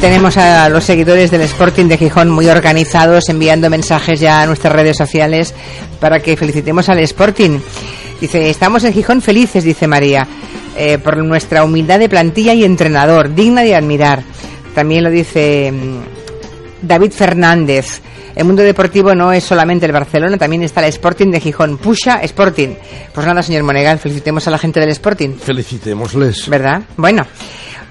tenemos a los seguidores del Sporting de Gijón muy organizados, enviando mensajes ya a nuestras redes sociales para que felicitemos al Sporting. Dice, estamos en Gijón felices, dice María, eh, por nuestra humildad de plantilla y entrenador, digna de admirar. También lo dice mm, David Fernández. El mundo deportivo no es solamente el Barcelona, también está el Sporting de Gijón. Pusha Sporting. Pues nada, señor Monegal, felicitemos a la gente del Sporting. Felicitémosles. ¿Verdad? Bueno.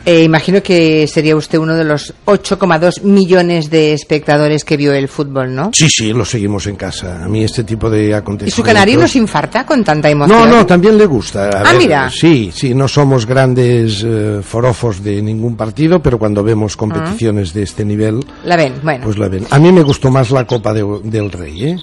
Eh, imagino que sería usted uno de los 8,2 millones de espectadores que vio el fútbol, ¿no? Sí, sí, lo seguimos en casa. A mí este tipo de acontecimientos... ¿Y su canario no se infarta con tanta emoción? No, no, también le gusta. A ah, mira. Sí, sí, no somos grandes eh, forofos de ningún partido, pero cuando vemos competiciones de este nivel... La ven, bueno. Pues la ven. A mí me gustó más la Copa de, del Rey, ¿eh?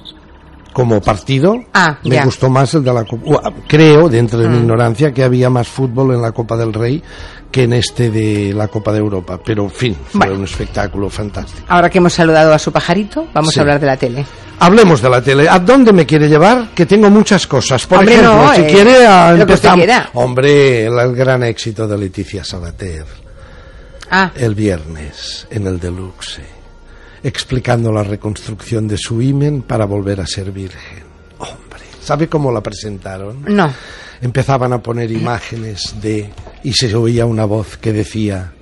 Como partido ah, me gustó más el de la Copa. Creo, dentro de mi mm. ignorancia, que había más fútbol en la Copa del Rey que en este de la Copa de Europa. Pero, en fin, fue un espectáculo fantástico. Ahora que hemos saludado a su pajarito, vamos a hablar de la tele. Hablemos de la tele. ¿A dónde me quiere llevar? Que tengo muchas cosas. Por ejemplo, si eh, quiere, a Hombre, el, gran éxito de Leticia Sabater. Ah. El viernes, en el Deluxe explicando la reconstrucción de su imen para volver a ser virgen. Hombre, ¿sabe cómo la presentaron? No. Empezaban a poner imágenes de y se oía una voz que decía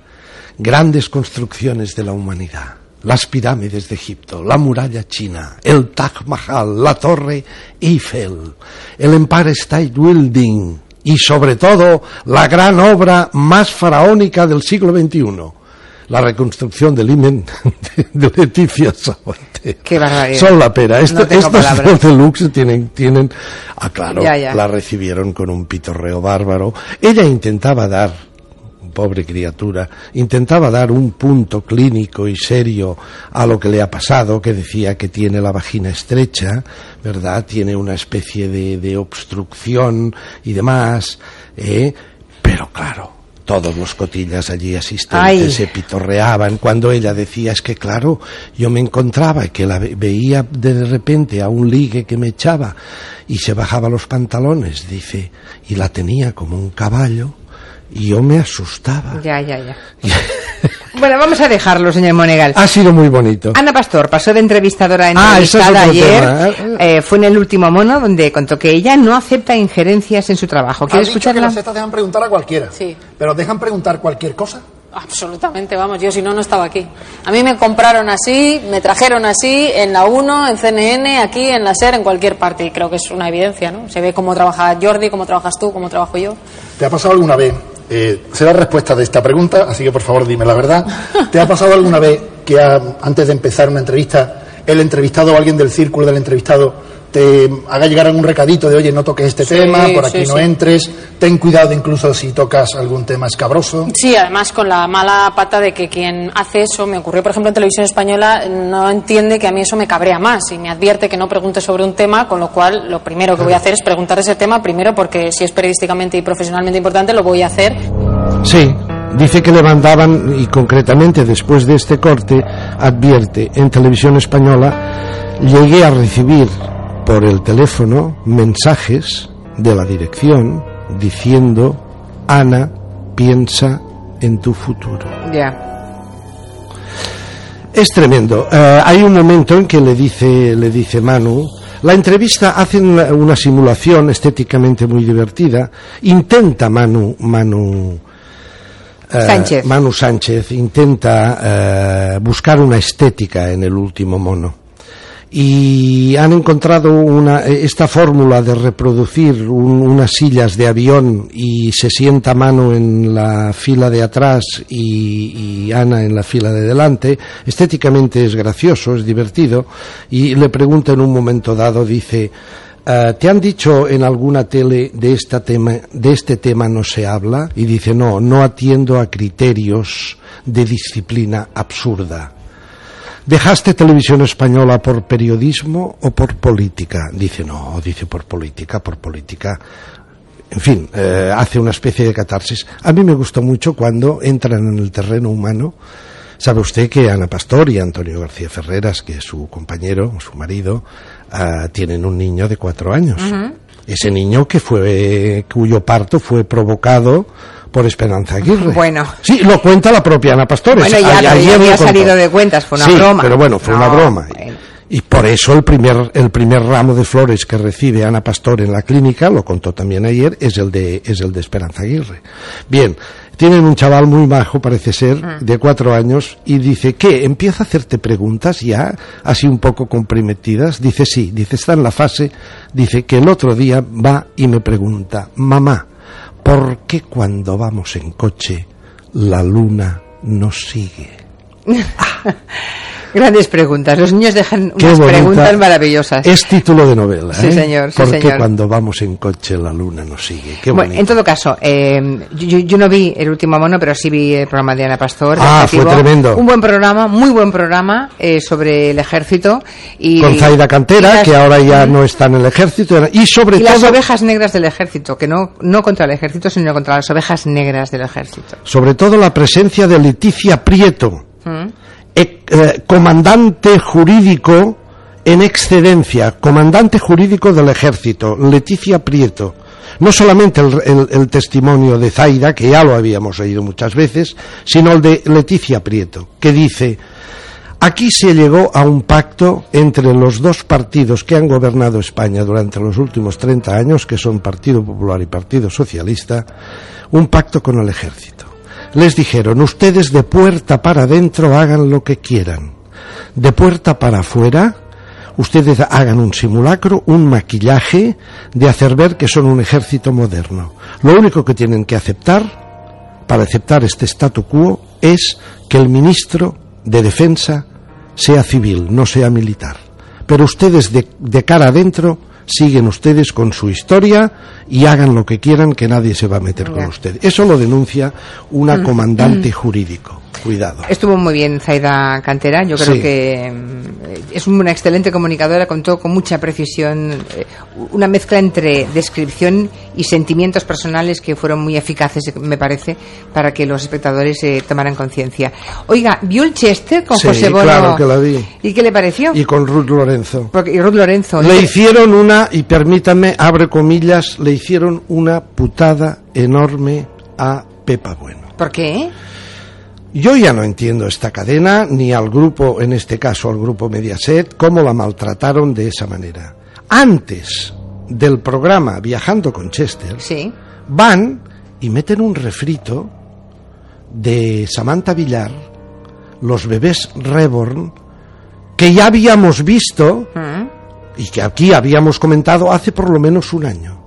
grandes construcciones de la humanidad. Las pirámides de Egipto, la muralla china, el Taj Mahal, la torre Eiffel, el Empire State Building y sobre todo la gran obra más faraónica del siglo XXI, la reconstrucción del imen de, Leticia Sabater. Qué barbaridad. Son la pera. estos de deluxe tienen, tienen, ah claro, la recibieron con un pitorreo bárbaro. Ella intentaba dar, pobre criatura, intentaba dar un punto clínico y serio a lo que le ha pasado, que decía que tiene la vagina estrecha, ¿verdad? Tiene una especie de, de obstrucción y demás, ¿eh? Pero claro, todos los cotillas allí asistentes se pitorreaban cuando ella decía es que claro yo me encontraba y que la veía de repente a un ligue que me echaba y se bajaba los pantalones dice y la tenía como un caballo y yo me asustaba ya ya ya Bueno, vamos a dejarlo, señor Monegal. Ha sido muy bonito. Ana Pastor pasó de entrevistadora a ah, entrevistada ayer. ¿eh? Eh, fue en el último mono donde contó que ella no acepta injerencias en su trabajo. ¿Quiere escucharla? Que las dejan preguntar a cualquiera. Sí. Pero dejan preguntar cualquier cosa. Absolutamente, vamos, yo si no, no estaba aquí. A mí me compraron así, me trajeron así, en la 1, en CNN, aquí, en la SER, en cualquier parte. Y creo que es una evidencia, ¿no? Se ve cómo trabaja Jordi, cómo trabajas tú, cómo trabajo yo. ¿Te ha pasado alguna vez eh, será respuesta de esta pregunta, así que por favor dime la verdad. ¿Te ha pasado alguna vez que antes de empezar una entrevista, el entrevistado o alguien del círculo del entrevistado te haga llegar algún recadito de, oye, no toques este tema, por aquí no entres, ten cuidado incluso si tocas algún tema escabroso. Sí, además con la mala pata de que quien hace eso, me ocurrió por ejemplo en televisión española, no entiende que a mí eso me cabrea más y me advierte que no pregunte sobre un tema, con lo cual lo primero que voy a hacer es preguntar ese tema, primero porque si es periodísticamente y profesionalmente importante, lo voy a hacer. Sí, Dice que le mandaban, y concretamente después de este corte, advierte, en televisión española, llegué a recibir por el teléfono mensajes de la dirección diciendo, Ana, piensa en tu futuro. Ya. Es tremendo. Eh, hay un momento en que le dice, le dice Manu, la entrevista hace una, simulación estéticamente muy divertida. Intenta Manu, Manu, eh, Sánchez. Manu Sánchez intenta eh, buscar una estética en el último mono y han encontrado una, esta fórmula de reproducir unas sillas de avión y se sienta mano en la fila de atrás y, Ana en la fila de delante. Estéticamente es gracioso, es divertido y le pregunta en un momento dado, dice, eh, ¿Te han dicho en alguna tele de, esta tema, de este tema no se habla? Y dice, no, no atiendo a criterios de disciplina absurda. ¿Dejaste televisión española por periodismo o por política? Dice, no, dice por política, por política. En fin, eh, hace una especie de catarsis. A mí me gustó mucho cuando entran en el terreno humano. Sabe usted que Ana Pastor y Antonio García Ferreras, que es su compañero, su marido, ah, tienen un niño de cuatro años. Ese niño que fue, cuyo parto fue provocado por Esperanza Aguirre. Bueno. Sí, lo cuenta la propia Ana Pastores. Bueno, ya, A- ya había salido de cuentas, fue una Sí, broma. pero bueno, fue una broma. bueno. Y por eso el primer, el primer ramo de flores que recibe Ana Pastor en la clínica, lo contó también ayer, es el de, es el de Esperanza Aguirre. Bien, tienen un chaval muy majo, parece ser, Mm. de cuatro años, y dice, ¿qué? ¿Empieza a hacerte preguntas ya, así un poco comprometidas? Dice, sí, dice, está en la fase, dice que el otro día va y me pregunta, mamá, ¿por qué cuando vamos en coche la luna nos sigue? Grandes preguntas. Los niños dejan Qué unas preguntas maravillosas. Es título de novela. Sí, ¿eh? señor, sí, Porque señor. cuando vamos en coche la luna nos sigue. Qué Bueno, en todo caso, eh, yo, yo no vi el último mono, pero sí vi el programa de Ana Pastor. Ah, fue tremendo. Un buen programa, muy buen programa eh, sobre el ejército. Y, Con Zaida y Cantera, las- que ahora ya no está en el ejército. Y sobre y las todo, ovejas negras del ejército, que no, no contra el ejército, sino contra las ovejas negras del ejército. sobre todo la presencia de Leticia Prieto, ¿Mm? Eh, comandante jurídico en excedencia, comandante jurídico del ejército, Leticia Prieto. No solamente el, el- el testimonio de Zaida, que ya lo habíamos oído muchas veces, sino el de Leticia Prieto, que dice, aquí se llegó a un pacto entre los dos partidos que han gobernado España durante los últimos 30 años, que son Partido Popular y Partido Socialista, un pacto con el ejército. Les dijeron, ustedes de puerta para adentro hagan lo que quieran. De puerta para afuera, ustedes hagan un simulacro, un maquillaje de hacer ver que son un ejército moderno. Lo único que tienen que aceptar, para aceptar este statu quo, es que el ministro de Defensa sea civil, no sea militar. Pero ustedes de, de cara adentro siguen ustedes con su historia y hagan lo que quieran que nadie se va a meter con ustedes. Eso lo denuncia una comandante jurídico. Cuidado. Estuvo muy bien Zaida Cantera, yo creo Sí. que mm, es una excelente comunicadora, contó con mucha precisión, eh, una mezcla entre descripción y sentimientos personales que fueron muy eficaces, me parece, para que los espectadores eh, tomaran conciencia. Oiga, ¿vio el Chester con Sí, José Bono? claro que la vi. ¿Y qué le pareció? Y con Ruth Lorenzo. Porque, y Ruth Lorenzo. Le hicieron una, y permítanme, abre comillas, le hicieron una putada enorme a Pepa Bueno. ¿Por qué? Yo ya no entiendo esta cadena, ni al grupo, en este caso al grupo Mediaset, cómo la maltrataron de esa manera. Antes del programa Viajando con Chester, Sí. van y meten un refrito de Samantha Villar, los bebés Reborn, que ya habíamos visto Mm. y que aquí habíamos comentado hace por lo menos un año.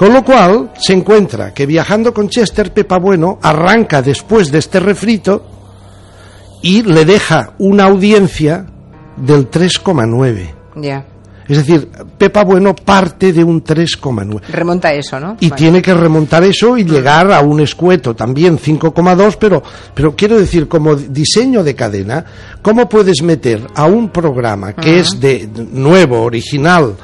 Con lo cual se encuentra que viajando con Chester, Pepa Bueno arranca después de este refrito y le deja una audiencia del 3,9. Ya. Es decir, Pepa Bueno parte de un 3,9. Remonta eso, ¿no? Y Vale. tiene que remontar eso y llegar a un escueto también 5,2, pero, pero quiero decir, como diseño de cadena, ¿cómo puedes meter a un programa que es de nuevo, original,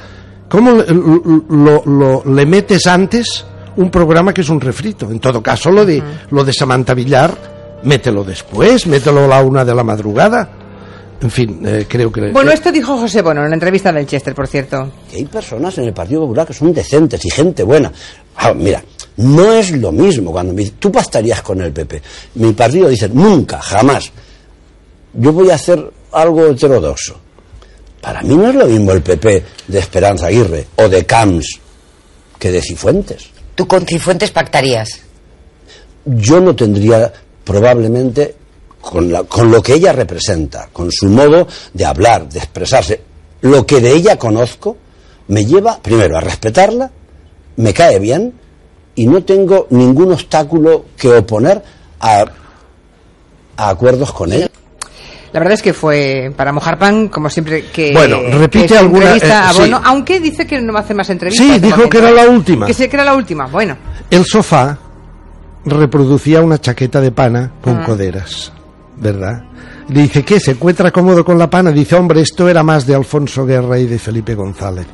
cómo le- lo, lo- le metes antes un programa que es un refrito? En todo caso, lo de, lo de Samantha Villar, mételo después, mételo a la una de la madrugada. En fin, eh, creo que... Bueno, eh, esto dijo José Bono en la entrevista del Chester, por cierto. que hay personas en el Partido Popular que son decentes y gente buena. Ah, mira, no es lo mismo cuando me dicen, tú pactarías con el PP. Mi partido dice, nunca, jamás. Yo voy a hacer algo heterodoxo. Para mí no es lo mismo el PP de Esperanza Aguirre o de Camps que de Cifuentes. Tú con Cifuentes pactarías. Yo no tendría probablemente con, la- con lo que ella representa, con su modo de hablar, de expresarse, lo que de ella conozco, me lleva primero a respetarla, me cae bien y no tengo ningún obstáculo que oponer a, a acuerdos con ella. La verdad es que fue para mojar pan, como siempre que. Bueno, repite que se alguna- entrevista eh, a Bono, sí. aunque dice que no va a hacer más entrevistas. Sí, dijo que era la última. Que sí, que era la última. Bueno, El sofá reproducía una chaqueta de pana con Ah. coderas, ¿verdad? Le dice, ¿qué? ¿Se encuentra cómodo con la pana? Dice, hombre, esto era más de Alfonso Guerra y de Felipe González.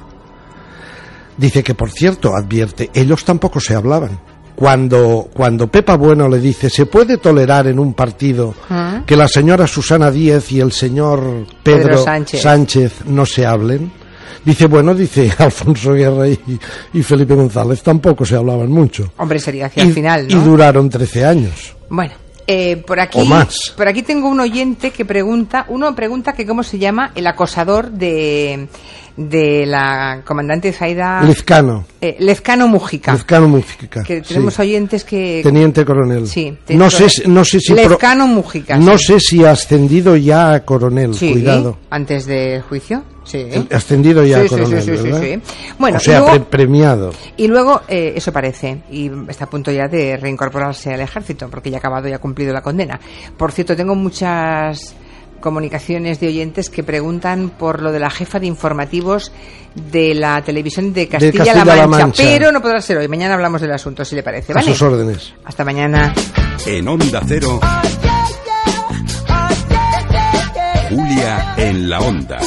Dice que, por cierto, advierte, ellos tampoco se hablaban. Cuando, cuando Pepa Bueno le dice, ¿se puede tolerar en un partido Ah. que la señora Susana Díez y el señor Pedro, Pedro Sánchez. Sánchez no se hablen? Dice, bueno, dice Alfonso Guerra y, y Felipe González tampoco se hablaban mucho. Hombre, sería hacia y, el final, y duraron 13 años. Bueno, eh, por aquí, O más. por aquí tengo un oyente que pregunta, uno pregunta que cómo se llama el acosador de, de la comandante Zaida Lezcano. eh, Lezcano Mujica. Lezcano Mujica. que tenemos sí. oyentes que Teniente coronel. Sí, no teniente sé, coronel. si- no sé si pro- Lezcano Mujica. no sí. sé si ha ascendido ya a coronel, Sí, cuidado. antes del juicio. Sí. Ascendido ya Sí, a sí, coronel, sí, sí, sí, ¿verdad? sí. Bueno, o sea, luego- pre- premiado. Y luego, eh, eso parece, y está a punto ya de reincorporarse al ejército, porque ya ha acabado y ha cumplido la condena. Por cierto, tengo muchas comunicaciones de oyentes que preguntan por lo de la jefa de informativos de la televisión de Castilla-La Mancha, Mancha. pero no podrá ser hoy. Mañana hablamos del asunto, si le parece. A ¿vale? sus órdenes. Hasta mañana. En Onda Cero, Julia en la Onda.